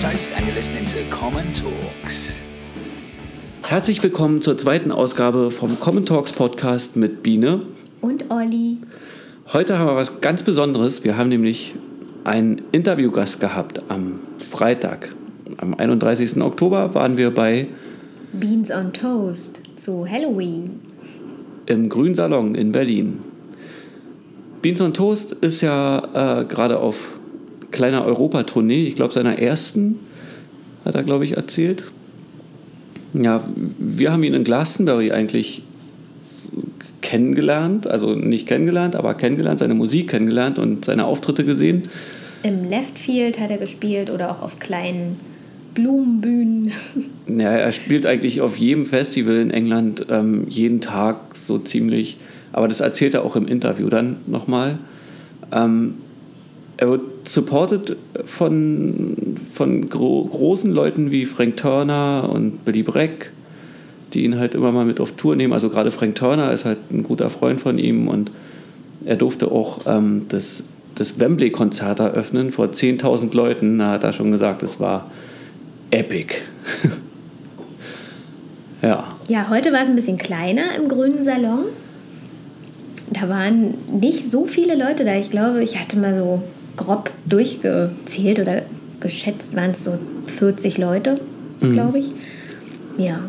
Toast and you're listening to Common Talks. Herzlich willkommen zur zweiten Ausgabe vom Common Talks Podcast mit Biene. Und Olli. Heute haben wir was ganz Besonderes. Wir haben nämlich einen Interviewgast gehabt am Freitag. Am 31. Oktober waren wir bei Beans on Toast zu Halloween. im Grünen Salon in Berlin. Beans on Toast ist ja äh, gerade auf kleiner Europatournee, ich glaube seiner ersten, hat er glaube ich erzählt. Ja, wir haben ihn in Glastonbury eigentlich kennengelernt, also nicht kennengelernt, aber kennengelernt, seine Musik kennengelernt und seine Auftritte gesehen. Im Left Field hat er gespielt oder auch auf kleinen Blumenbühnen. Ja, er spielt eigentlich auf jedem Festival in England ähm, jeden Tag so ziemlich, aber das erzählt er auch im Interview dann nochmal. Ähm, supported von, von gro großen Leuten wie Frank Turner und Billy Breck, die ihn halt immer mal mit auf Tour nehmen. Also gerade Frank Turner ist halt ein guter Freund von ihm und er durfte auch ähm, das, das Wembley-Konzert eröffnen vor 10.000 Leuten. Da hat er schon gesagt, es war epic. ja. Ja, heute war es ein bisschen kleiner im grünen Salon. Da waren nicht so viele Leute da. Ich glaube, ich hatte mal so grob durchgezählt oder geschätzt, waren es so 40 Leute, Mhm. glaube ich. Ja.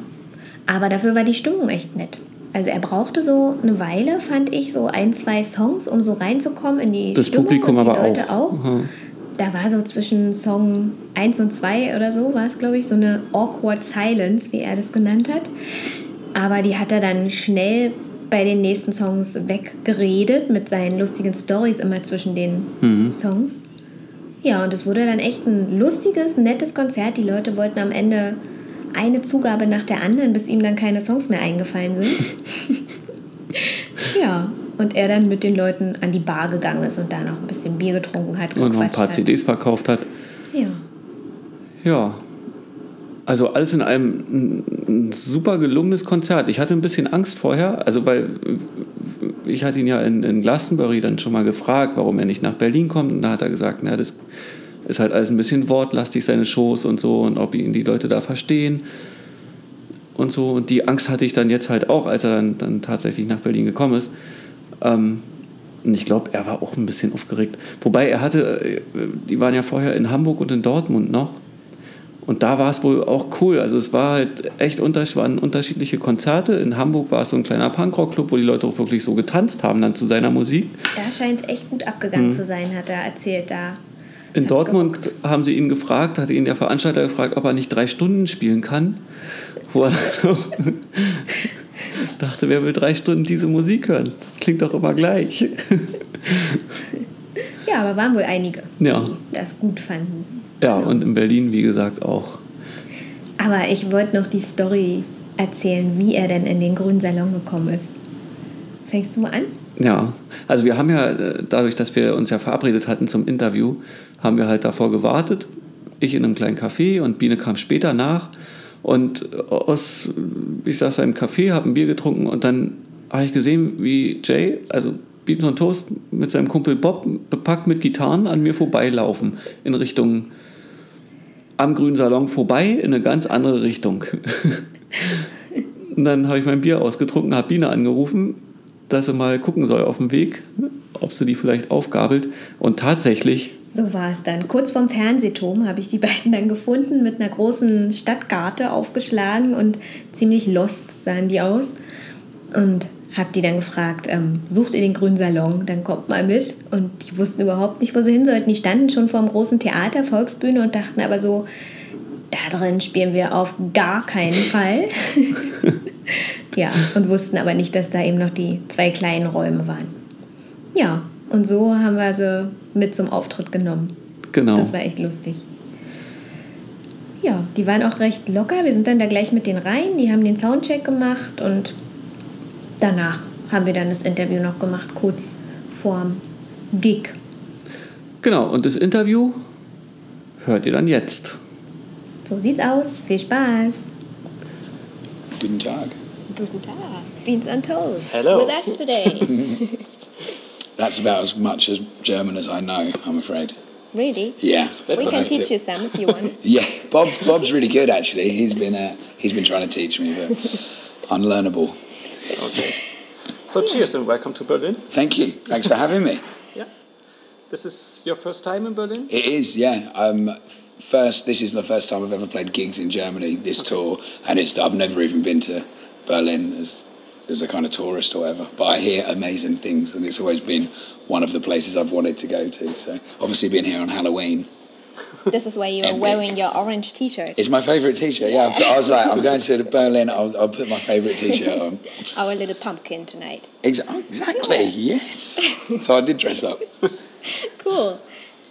Aber dafür war die Stimmung echt nett. Also er brauchte so eine Weile, fand ich, so ein, zwei Songs, um so reinzukommen in die Das Stimmung Publikum und die aber Leute auch. auch. Aha. Da war so zwischen Song 1 und 2 oder so, war es, glaube ich, so eine awkward silence, wie er das genannt hat. Aber die hat er dann schnell bei den nächsten Songs weggeredet mit seinen lustigen Stories immer zwischen den Mhm. Songs. Ja, und es wurde dann echt ein lustiges, nettes Konzert. Die Leute wollten am Ende eine Zugabe nach der anderen, bis ihm dann keine Songs mehr eingefallen sind. ja, und er dann mit den Leuten an die Bar gegangen ist und da noch ein bisschen Bier getrunken hat. Und noch ein paar hat. CDs verkauft hat. Ja. Ja. Also alles in allem ein, ein super gelungenes Konzert. Ich hatte ein bisschen Angst vorher, also weil ich hatte ihn ja in, in Glastonbury dann schon mal gefragt, warum er nicht nach Berlin kommt. Und da hat er gesagt, na, das ist halt alles ein bisschen wortlastig, seine Shows und so, und ob ihn die Leute da verstehen und so. Und die Angst hatte ich dann jetzt halt auch, als er dann, dann tatsächlich nach Berlin gekommen ist. Ähm, und ich glaube, er war auch ein bisschen aufgeregt. Wobei er hatte, äh, die waren ja vorher in Hamburg und in Dortmund noch. Und da war es wohl auch cool. Also es war halt echt waren unterschiedliche Konzerte. In Hamburg war es so ein kleiner Punkrock-Club, wo die Leute auch wirklich so getanzt haben dann zu seiner Musik. Da scheint es echt gut abgegangen zu sein, hat er erzählt da. In Dortmund gerockt. haben sie ihn gefragt, hatte ihn der Veranstalter gefragt, ob er nicht drei Stunden spielen kann. Wo er dachte, wer will drei Stunden diese Musik hören? Das klingt doch immer gleich. Ja, aber waren wohl einige, Ja. die das gut fanden. Ja, und in Berlin, wie gesagt, auch. Aber ich wollte noch die Story erzählen, wie er denn in den grünen Salon gekommen ist. Fängst du mal an? Ja, also wir haben ja, äh, dadurch, dass wir uns ja verabredet hatten zum Interview, haben wir halt davor gewartet. Ich in einem kleinen Café und Biene kam später nach. Und aus, ich saß da im Café, habe ein Bier getrunken und dann habe ich gesehen, wie Jay, also Beans und Toast, mit seinem Kumpel Bob, bepackt mit Gitarren an mir vorbeilaufen in Richtung am grünen Salon vorbei in eine ganz andere Richtung. Und dann habe ich mein Bier ausgetrunken, habe Biene angerufen, dass sie mal gucken soll auf dem Weg, ob sie die vielleicht aufgabelt. Und tatsächlich, So war es dann. Kurz vorm Fernsehturm habe ich die beiden dann gefunden, mit einer großen Stadtkarte aufgeschlagen und ziemlich lost sahen die aus. Und habe die dann gefragt, ähm, sucht ihr den grünen Salon, dann kommt mal mit. Und die wussten überhaupt nicht, wo sie hin sollten. Die standen schon vor dem großen Theater, Volksbühne und dachten aber so, da drin spielen wir auf gar keinen Fall. ja, und wussten aber nicht, dass da eben noch die zwei kleinen Räume waren. Ja, und so haben wir sie mit zum Auftritt genommen. genau. Das war echt lustig. Ja, die waren auch recht locker. Wir sind dann da gleich mit denen rein. Die haben den Soundcheck gemacht und danach haben wir dann das Interview noch gemacht, kurz vorm Gig. Genau, und das Interview hört ihr dann jetzt. So sieht's aus. Viel Spaß. Guten Tag. Guten Tag. Beans on Toast. Hello. With us today. That's about as much as German as I know, I'm afraid. Really? Yeah. We can teach you some if you want. Yeah, Bob. Bob's really good actually. He's been uh, he's been trying to teach me, but unlearnable. Okay. So cheers and welcome to Berlin. Thank you. Thanks for having me. Yeah. This is your first time in Berlin? It is, yeah. Um, first, this is the first time I've ever played gigs in Germany. This tour, and it's I've never even been to Berlin as as a kind of tourist or whatever. But I hear amazing things, and it's always been one of the places I've wanted to go to. So obviously, being here on Halloween This is why you're Epic. wearing your orange T-shirt. It's my favourite T-shirt. Yeah, I was like, I'm going to Berlin. I'll, I'll put my favourite T-shirt on. Our little pumpkin tonight. Exa- oh, exactly. Yes. So I did dress up. Cool.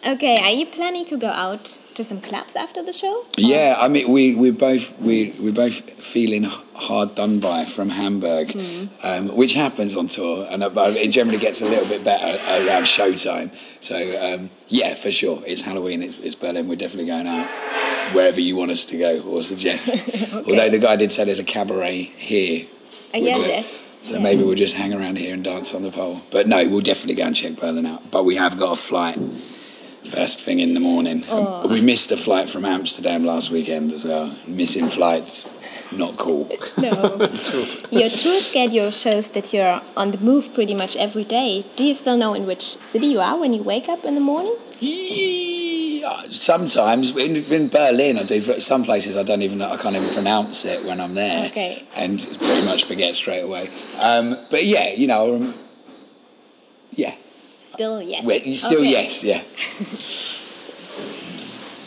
Okay, are you planning to go out to some clubs after the show? Yeah, I mean, we we both we we both feeling hard done by from Hamburg, um, which happens on tour, and uh, it generally gets a little bit better around showtime. So um, yeah, for sure, it's Halloween. It's, it's Berlin. We're definitely going out wherever you want us to go or suggest. Although the guy did say there's a cabaret here, Uh, yes, it? yes. so Yeah. maybe we'll just hang around here and dance on the pole. But no, we'll definitely go and check Berlin out. But we have got a flight first thing in the morning. Oh. We missed a flight from Amsterdam last weekend as well. Missing flights, not cool. No. Your tour schedule shows that you're on the move pretty much every day. Do you still know in which city you are when you wake up in the morning? Sometimes in, in Berlin, I do. but Some places I don't even. know- I can't even pronounce it when I'm there. Okay. And pretty much forget straight away. Um, but yeah, you know. Um, yeah. Still yes. Well, still Okay. yes. Yeah.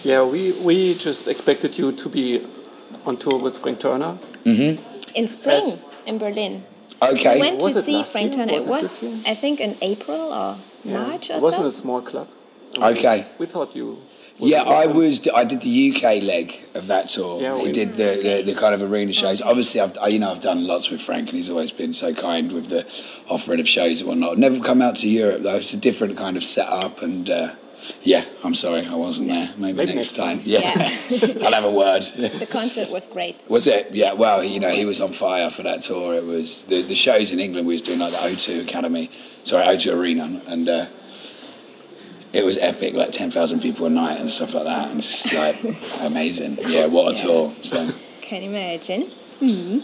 Yeah, we, we just expected you to be on tour with Frank Turner. Mm-hmm. In spring Yes. in Berlin. Okay. We went Was to see Frank year? Turner. Was it it was, this? I think, in April or Yeah. March or it wasn't so. a small club. Okay. We thought you. Would Yeah, I was. I did the UK leg of that tour. Yeah, we- did the, the, the kind of arena shows. Obviously, I've I- you know I've done lots with Frank, and he's always been so kind with the offering of shows and whatnot. I've never come out to Europe though. It's a different kind of setup, and uh, yeah, I'm sorry I wasn't there. Maybe, Maybe next next time. time. Yeah, I'll have a word. The concert was great. Was it? Yeah. Well, you know, he was on fire for that tour. It was the the shows in England. We was doing like the O2 Academy, sorry, O2 Arena, and uh, it was epic. Like ten thousand people a night and stuff like that, and just like amazing. Yeah, what a Yeah. tour. So Can imagine. hmm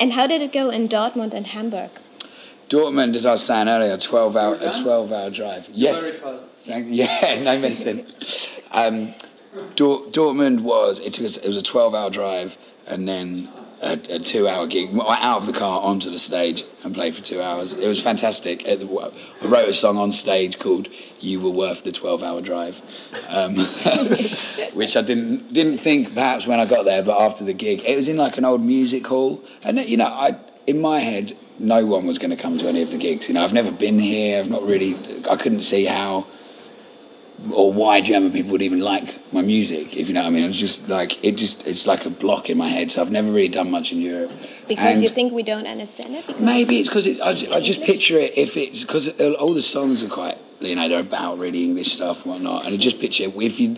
And how did it go in Dortmund and Hamburg? Dortmund, as I was saying earlier, a twelve hour a twelve hour drive. Yes. Very fast. Yeah, no missing. Um, Dor- Dortmund was it took us, it was a twelve hour drive and then a, a two hour gig out of the car onto the stage and played for two hours. It was fantastic. I wrote a song on stage called "You Were Worth the Twelve Hour Drive," um, which I didn't didn't think perhaps when I got there, but after the gig, it was in like an old music hall, and you know I. In my head, no one was going to come to any of the gigs. You know, I've never been here. I've not really. I couldn't see how or why German people would even like my music, if you know what I mean. It's just like it just it's like a block in my head. So I've never really done much in Europe. Because And you think we don't understand it? Maybe it's because it, I, I just picture it if it's because all the songs are quite you know they're about really English stuff and whatnot, and I just picture if you.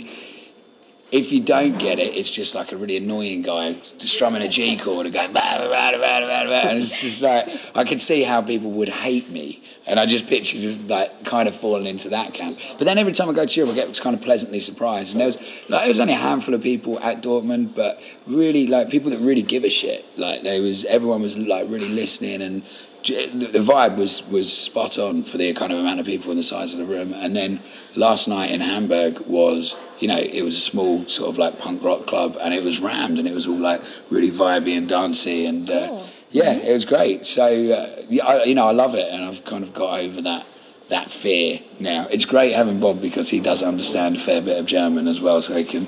If you don't get it, it's just like a really annoying guy strumming a G chord and going, bah, bah, bah, bah, bah, bah, and it's just like, I could see how people would hate me. And I just picture just like kind of falling into that camp. But then every time I go to Europe, I get kind of pleasantly surprised. And there was, like, there was only a handful of people at Dortmund, but really, like, people that really give a shit. Like, there was, everyone was like really listening and the vibe was, was spot on for the kind of amount of people and the size of the room. And then last night in Hamburg was, you know, it was a small sort of like punk rock club and it was rammed and it was all like really vibey and dancey and uh, yeah, it was great. So uh, yeah, I, you know, I love it and I've kind of got over that that fear now. It's great having Bob because he does understand a fair bit of German as well, so he can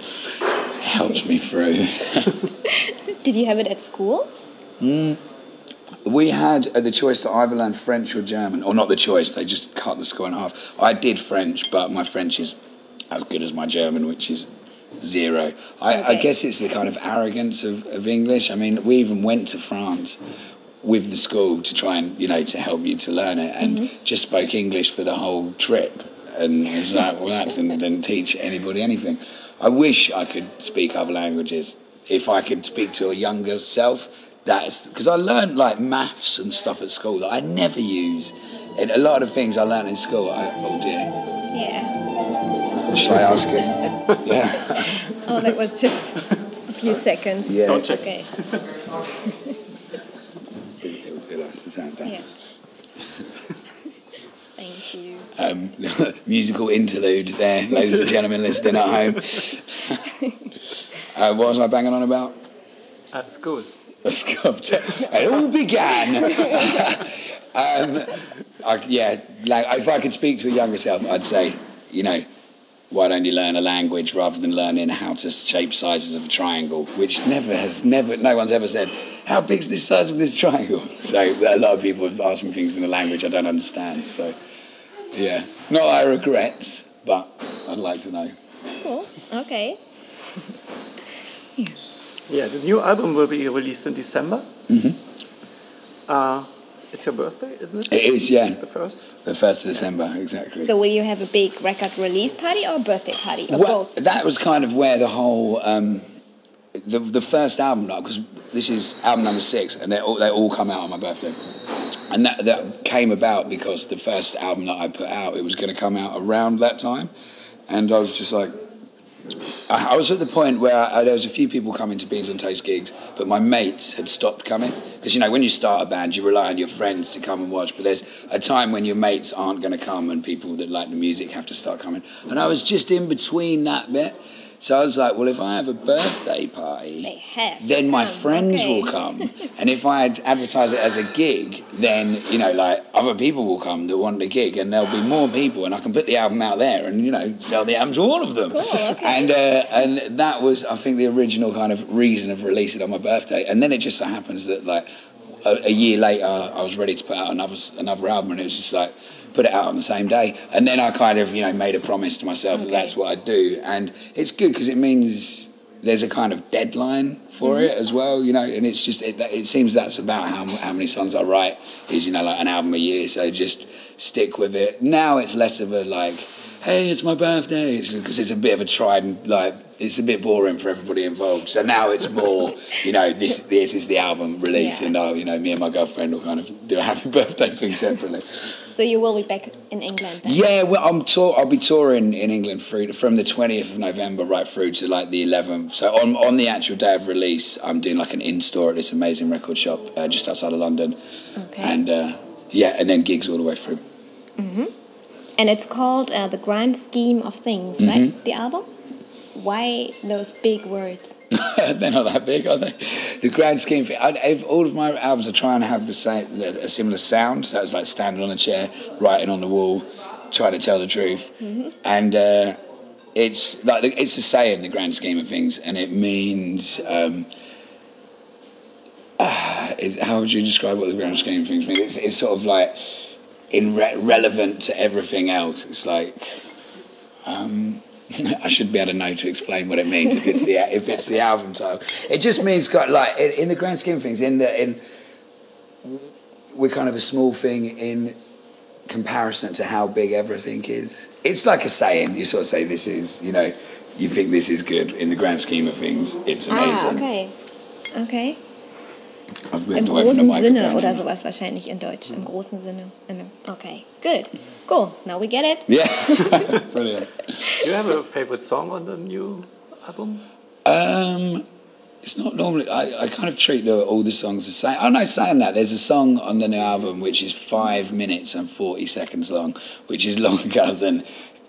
helps me through. did you have it at school? We had uh, the choice to either learn French or German, or not the choice. They just cut the score in half. I did French, but my French is as good as my German, which is zero. I, I guess it's the kind of arrogance of, of English. I mean, we even went to France with the school to try and you know to help you to learn it, and just spoke English for the whole trip. And it was like, well, that didn't, didn't teach anybody anything. I wish I could speak other languages. If I could speak to a younger self, that's because I learned like maths and stuff at school that I never use. And a lot of things I learned in school, I, oh dear. Yeah. Shall I ask him? yeah. Oh, that was just a few seconds. Yeah. Sound check. Okay. It'll be nice to sound. Yeah. Thank you. um, musical interlude there, ladies and gentlemen listening at home. uh, what was I banging on about? It all began. um, I, yeah, like if I could speak to a younger self, I'd say, you know, why don't you learn a language rather than learning how to shape sizes of a triangle, which never has never, no one's ever said, how big's this size of this triangle? So a lot of people have asked me things in a language I don't understand. So, yeah, not that I regret, but I'd like to know. Cool. Okay. Yeah, the new album will be released in December. Mm-hmm. Uh, it's your birthday, isn't it? It is, yeah, The first. the first of December, exactly. So will you have a big record release party or a birthday party or Well, both? that was kind of where the whole um, the the first album because this is album number six and they all they all come out on my birthday and that that came about because the first album that I put out it was going to come out around that time and I was just like I, was at the point where I, there was a few people coming to Beans on Toast gigs but my mates had stopped coming. Because you know when you start a band you rely on your friends to come and watch but there's a time when your mates aren't going to come and people that like the music have to start coming. And I was just in between that bit so I was like well if I have a birthday party then my come, friends okay. will come. and if I advertise it as a gig, then you know, like other people will come that want the gig, and there'll be more people, and I can put the album out there, and you know, sell the album to all of them. Cool, okay. And uh, and that was, I think, the original kind of reason of releasing it on my birthday. And then it just so happens that like a, a year later, I was ready to put out another another album, and it was just like. Put it out on the same day, and then I kind of, you know, made a promise to myself that that's what I do, and it's good because it means there's a kind of deadline for Mm-hmm. it as well, you know, and it's just it, it seems that's about how how many songs I write is you know like an album a year, so just stick with it. Now it's less of a like, hey, it's my birthday, because it's a bit of a tried and like it's a bit boring for everybody involved. So now it's more, you know, this this is the album release, Yeah. and uh, you know, me and my girlfriend will kind of do a happy birthday thing separately. So you will be back in England then? Yeah, well, I'm tour- I'll be touring in England through from the 20th of November right through to like the 11th. So on on the actual day of release, I'm doing like an in store at this amazing record shop uh, just outside of London, Okay. and uh, yeah, and then gigs all the way through. Mhm. And it's called uh, The Grand Scheme of Things, Mm-hmm. right? The album? Why those big words? They're not that big, are they? The grand scheme. I, if all of my albums are trying to have the same, a similar sound. So it's like standing on a chair, writing on the wall, trying to tell the truth, and uh, it's like it's a saying, the grand scheme of things, and it means. Um, ah, it, how would you describe what the grand scheme of things means? It's, it's sort of like in re- relevant to everything else. It's like. Um, I should be able to know to explain what it means if it's the if it's the album title. It just means got like in, in the grand scheme of things. In the in we're kind of a small thing in comparison to how big everything is. It's like a saying. You sort of say this is you know you think this is good in the grand scheme of things. It's amazing. Ah, okay. Okay. I've Im moved away from the großen Sinne oder sowas wahrscheinlich in Deutsch. Im großen Sinne. Okay, good. Cool. Now we get it. Yeah, brilliant. Do you have a favorite song on the new album? Um, it's not normally. I, I kind of treat the, all the songs the same. Oh no, saying that there's a song on the new album which is five minutes and forty seconds long, which is longer than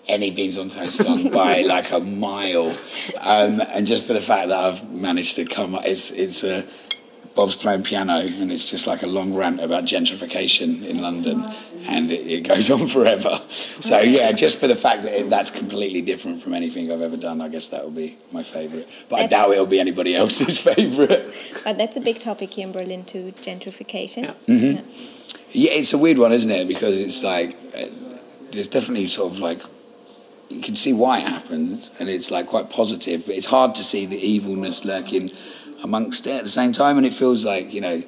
any Beans on Toast song by like a mile. Um, and just for the fact that I've managed to come, it's it's a. Bob's playing piano, and it's just like a long rant about gentrification in London, and it, it goes on forever. So yeah, just for the fact that it, that's completely different from anything I've ever done, I guess that will be my favourite. But I doubt it'll be anybody else's favourite. But that's a big topic here in Berlin too, gentrification. Yeah. Yeah, it's a weird one, isn't it? Because it's like uh, there's definitely sort of like you can see why it happens, and it's like quite positive, but it's hard to see the evilness lurking amongst it at the same time, and it feels like you know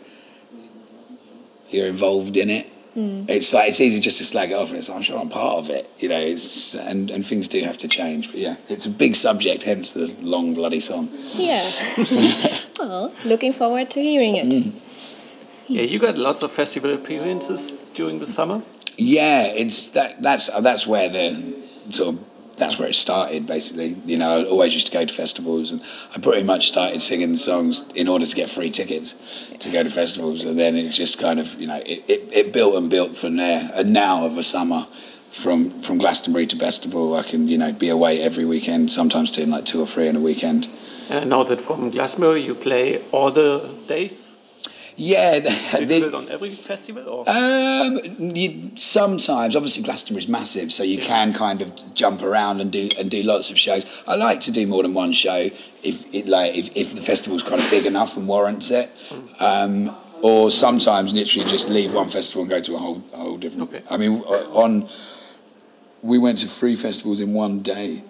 you're involved in it. Mm. It's like it's easy just to slag it off, and it's like, I'm sure I'm part of it, you know. It's, and and things do have to change, but yeah, it's a big subject, hence the long bloody song. Yeah. well, looking forward to hearing it. Mm. Yeah, you got lots of festival appearances during the summer. Yeah, it's that that's that's where the sort of that's where it started. Basically, you know, I always used to go to festivals, and I pretty much started singing songs in order to get free tickets to go to festivals, and then it just kind of, you know, it, it, it built and built from there. And now of a summer. From, from Glastonbury to Bestival, I can you know be away every weekend. Sometimes doing like two or three in a weekend. And I know that from Glastonbury you play all the days. Yeah, Do you the- do it on every festival or? Um, you, sometimes, obviously, Glastonbury is massive, so you Yeah. can kind of jump around and do and do lots of shows. I like to do more than one show if it like if, if the festival's kind of big enough and warrants it. Um, or sometimes literally just leave one festival and go to a whole a whole different. Okay. I mean, on we went to three festivals in one day.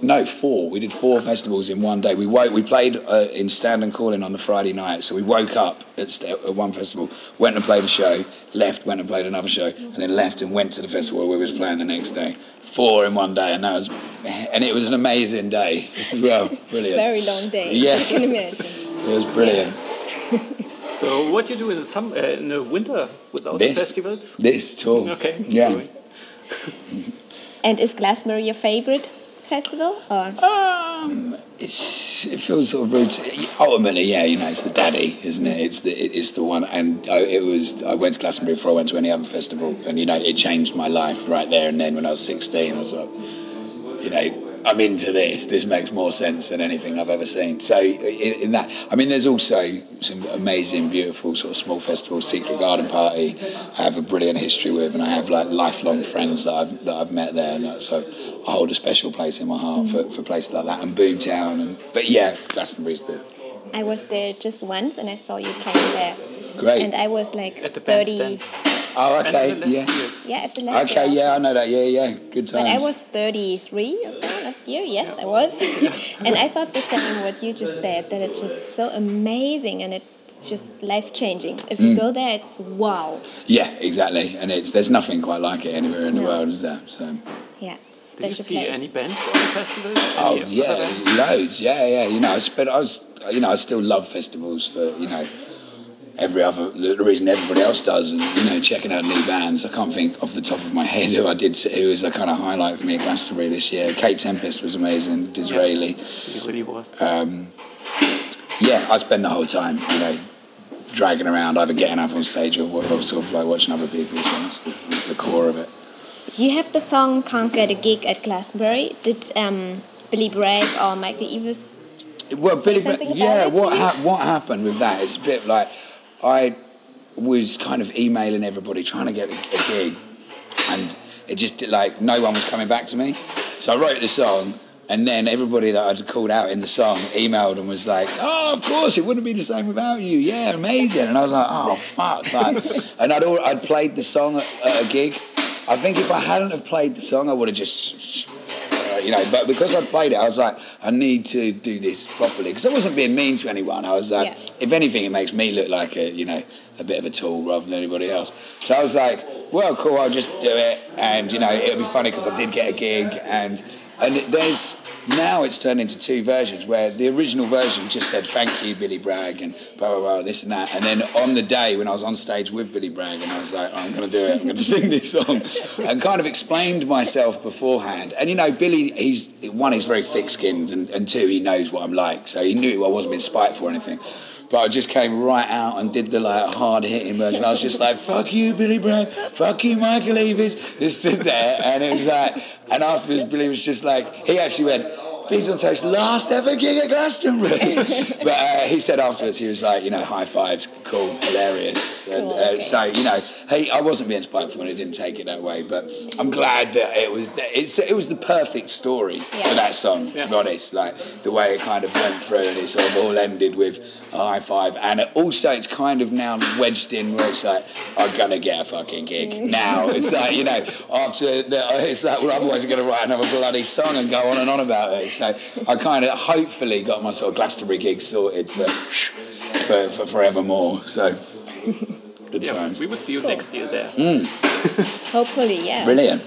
No, four. We did four festivals in one day. We woke, we played uh, in Standon Calling on the Friday night. So we woke up at, st- at one festival, went and played a show, left, went and played another show, and then left and went to the festival where we was playing the next day. Four in one day, and that was, and it was an amazing day. as Well, brilliant. Very long day. Yeah. I can imagine. It was brilliant. So what do you do in the summer, uh, in the winter without This? festivals? This tour. Okay. Yeah. And is Glastonbury your favorite festival? Or Um, it feels sort of. To, ultimately, yeah, you know, it's the daddy, isn't it? It's the it's the one, and I, it was. I went to Glastonbury before I went to any other festival, and you know, it changed my life right there and then. When I was sixteen, I was like, you know, I'm into this. This makes more sense than anything I've ever seen. So in, in that, I mean, there's also some amazing, beautiful sort of small festivals. Secret Garden Party, I have a brilliant history with, and I have like lifelong friends that I've that I've met there, and uh, so I hold a special place in my heart for, for places like that and Boomtown. And but yeah, Glastonbury's the I was there just once and I saw you playing there. great. And I was like At the 30. bandstand. Oh, And okay, the left yeah, field. Yeah, at the last okay, year yeah, I also. know that. Yeah, yeah, good times. But I was 33 or so last year. Yes, I was. and I thought the same what you just said, that it's just so amazing and it's just life changing. If Mm. you go there, it's wow. Yeah, exactly, and it's there's nothing quite like it anywhere in the No. world, is there? So. Yeah, Do you special see place. any bands on the festivals? Oh Any yeah, other bands? loads. Yeah, yeah. You know, I spent. I was. You know, I still love festivals for you know every other the reason everybody else does, and you know, checking out new bands. I can't think off the top of my head who I did. see- Who was a kind of highlight for me at Glastonbury this year. Kate Tempest was amazing. Disraeli. It really was. Um, yeah, I spend the whole time, you know, dragging around, either getting up on stage or, or sort of like watching other people. So that's the, the core of it. You have the song Can't Get a Gig at Glastonbury. Did um, Billy Bragg or Michael Eavis Well, Billy, Bra- yeah. What ha- what happened with that? It's a bit like I was kind of emailing everybody trying to get a, a gig, and it just like no one was coming back to me. So I wrote the song, and then everybody that I'd called out in the song emailed and was like, "Oh, of course, it wouldn't be the same without you. Yeah, amazing." And I was like, "Oh, fuck!" Like, and I'd al- I'd played the song at, at a gig. I think if I hadn't have played the song, I would have just uh, you know, but because I played it, I was like, I need to do this properly because I wasn't being mean to anyone. I was like, Yeah. if anything, it makes me look like a, you know, a bit of a tool rather than anybody else. So I was like, well, cool, I'll just do it, and you know, it'll be funny because I did get a gig, and and there's now it's turned into two versions where the original version just said thank you Billy Bragg and blah blah blah this and that, and then on the day when I was on stage with Billy Bragg and I was like, oh, I'm going to do it, I'm going to sing this song, and kind of explained myself beforehand. And you know, Billy, he's one, he's very thick-skinned, and, and two, he knows what I'm like, so he knew I wasn't being spiteful or anything. But I just came right out and did the like hard hitting version. I was just like, "Fuck you, Billy Bragg. Fuck you, Michael Eavis." Just stood there, and it was like, and afterwards, Billy was just like, he actually went, "Beans on Toast, last ever gig at Glastonbury." but uh, he said afterwards, he was like, you know, high fives, cool, hilarious, and uh, so you know, hey, I wasn't being spiteful, and it didn't take it that way. But I'm glad that it was. It's it was the perfect story for that song. To be honest, like the way it kind of went through, and it sort of all ended with a high five, and it also it's kind of now wedged in where it's like I'm gonna get a fucking gig Mm. now. It's like you know after the, it's like well otherwise I'm gonna write another bloody song and go on and on about it. So I kind of hopefully got my sort of Glastonbury gig sorted for for, for forevermore. So good Yeah, times. we will see you next year there. Hopefully, yeah. Brilliant.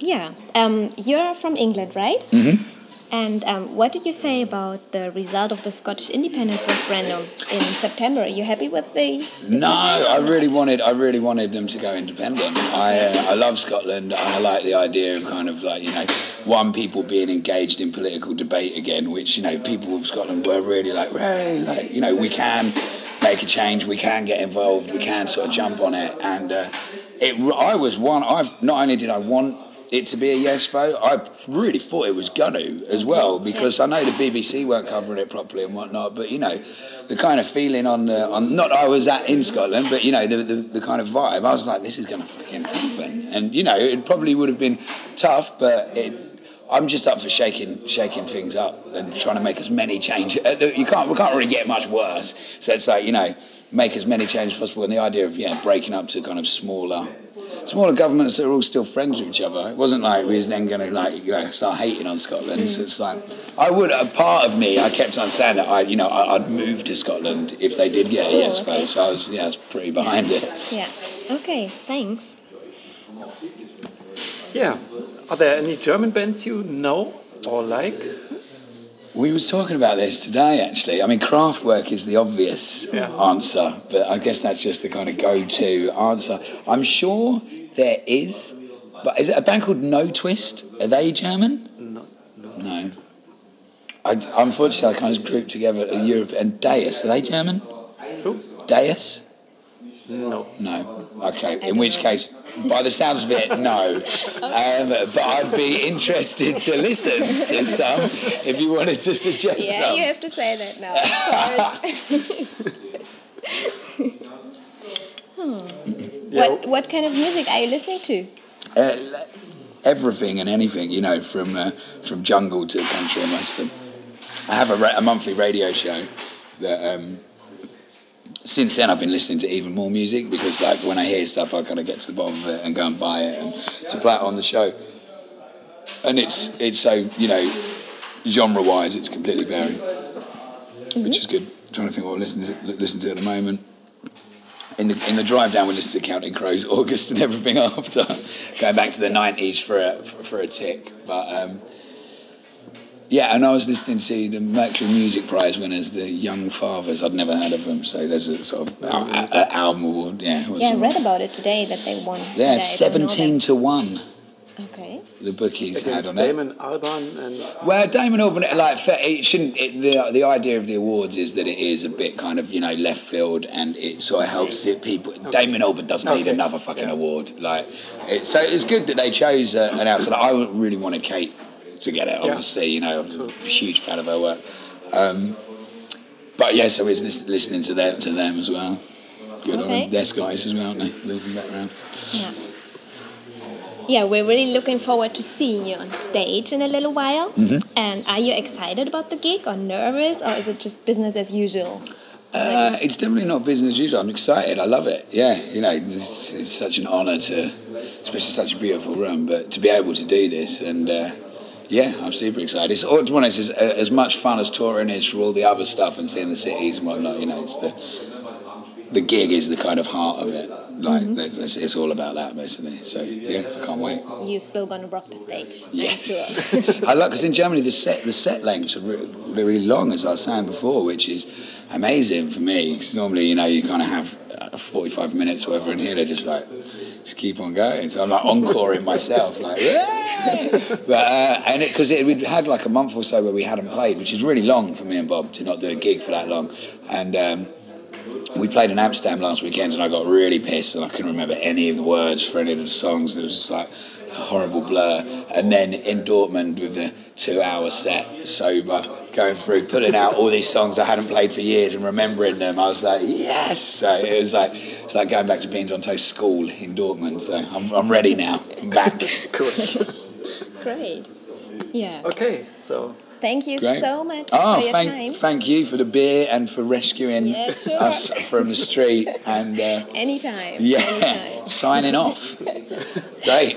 Yeah. Um, you're from England, right? Mm-hmm. And um, what did you say about the result of the Scottish independence referendum in September? Are you happy with the? No, I really wanted. I really wanted them to go independent. I uh, I love Scotland, and I like the idea of kind of like you know, one people being engaged in political debate again, which you know people of Scotland were really like, hey, like you know, we can make a change, we can get involved, we can sort of jump on it, and uh, it. I was one. I've not only did I want it to be a yes vote, I really thought it was gonna as well because I know the BBC weren't covering it properly and whatnot, but you know the kind of feeling on the on not I was at in Scotland, but you know the, the the kind of vibe. I was like, this is gonna fucking happen, and you know it probably would have been tough, but it. I'm just up for shaking shaking things up and trying to make as many changes. uh, You can't we can't really get much worse. So it's like you know make as many changes as possible, and the idea of yeah breaking up to kind of smaller smaller governments that are all still friends with each other. It wasn't like we was then going to like you know start hating on Scotland. So it's like I would a part of me I kept on saying that I you know I, I'd move to Scotland if they did get a yes vote. So I was yeah I was pretty behind it. Yeah. Okay. Thanks. Yeah. Are there any German bands you know or like? We was talking about this today actually. I mean Kraftwerk is the obvious Yeah. answer, but I guess that's just the kind of go-to answer. I'm sure there is, but is it a band called No Twist? Are they German? No. No. I, unfortunately, I kind of grouped together a Europe and Deus. Are they German? Who? Deus? No. No. Okay. In which case, by the sounds of it, no. Um, but I'd be interested to listen to some if you wanted to suggest Yeah, some. you have to say that now. Yeah. What What kind of music are you listening to? Uh, everything and anything, you know, from uh, from jungle to country and western. I have a, ra- a monthly radio show that. Um, since then, I've been listening to even more music because, like, when I hear stuff, I kind of get to the bottom of it and go and buy it and to play it on the show. And it's it's so you know, genre wise, it's completely varied, which is good. trying to think what I listen to listen to at the moment. In the in the drive down, we listen to Counting Crows, August, and everything after. Going back to the nineties for a for, for a tick, but um, yeah. And I was listening to the Mercury Music Prize winners, the Young Fathers. I'd never heard of them, so there's a sort of al- a- a- album award. Yeah, Yeah, I read about it today that they won. Yeah, I seventeen to one. Okay. The bookies had Against on it. Damon Albarn and Well, Damon Albarn, like it shouldn't. It, the the idea of the awards is that it is a bit kind of you know left field, and it sort of helps the people. Damon Albarn doesn't need another fucking Yeah. award. Like, it, so it's good that they chose uh, an outsider. I would really wanted Kate to get it. Obviously, you know, I'm a huge fan of her work. Um, but yeah, so it's listening to them to them as well. Good on Okay. them. They're Scottish as well, aren't they? Looking background. Yeah. Yeah, we're really looking forward to seeing you on stage in a little while. Mm-hmm. And are you excited about the gig or nervous or is it just business as usual? Uh, it's definitely not business as usual. I'm excited. I love it. Yeah, you know, it's, it's such an honour to, especially such a beautiful room, but to be able to do this and. Uh, yeah, I'm super excited. It's, one of those, it's as much fun as touring is for all the other stuff and seeing the cities and whatnot. You know, it's the the gig is the kind of heart of it. Like it's, it's all about that basically. So yeah, I can't wait. You're still gonna rock the stage. Yes. I like because in Germany the set the set lengths are really, really long, as I was saying before, which is amazing for me. 'Cause normally, you know, you kind of have uh, 45 minutes or whatever, and here they're just like just keep on going. So I'm like encoring myself, like, "Yay!" but uh, and because we'd had like a month or so where we hadn't played, which is really long for me and Bob to not do a gig for that long, and. Um, we played in Amsterdam last weekend and I got really pissed and I couldn't remember any of the words for any of the songs. It was just like horrible blur. And then in Dortmund with the two hour set, sober, going through, pulling out all these songs I hadn't played for years and remembering them, I was like, yes! So it was like, it's like going back to Beans on Toast school in Dortmund. So I'm, I'm ready now. I'm back. cool. Great. Yeah. okay, so Thank you Great. so much Oh, for your thank, time. thank you for the beer and for rescuing Yeah, sure. us from the street. And uh, Anytime. yeah, Anytime. signing off. Great.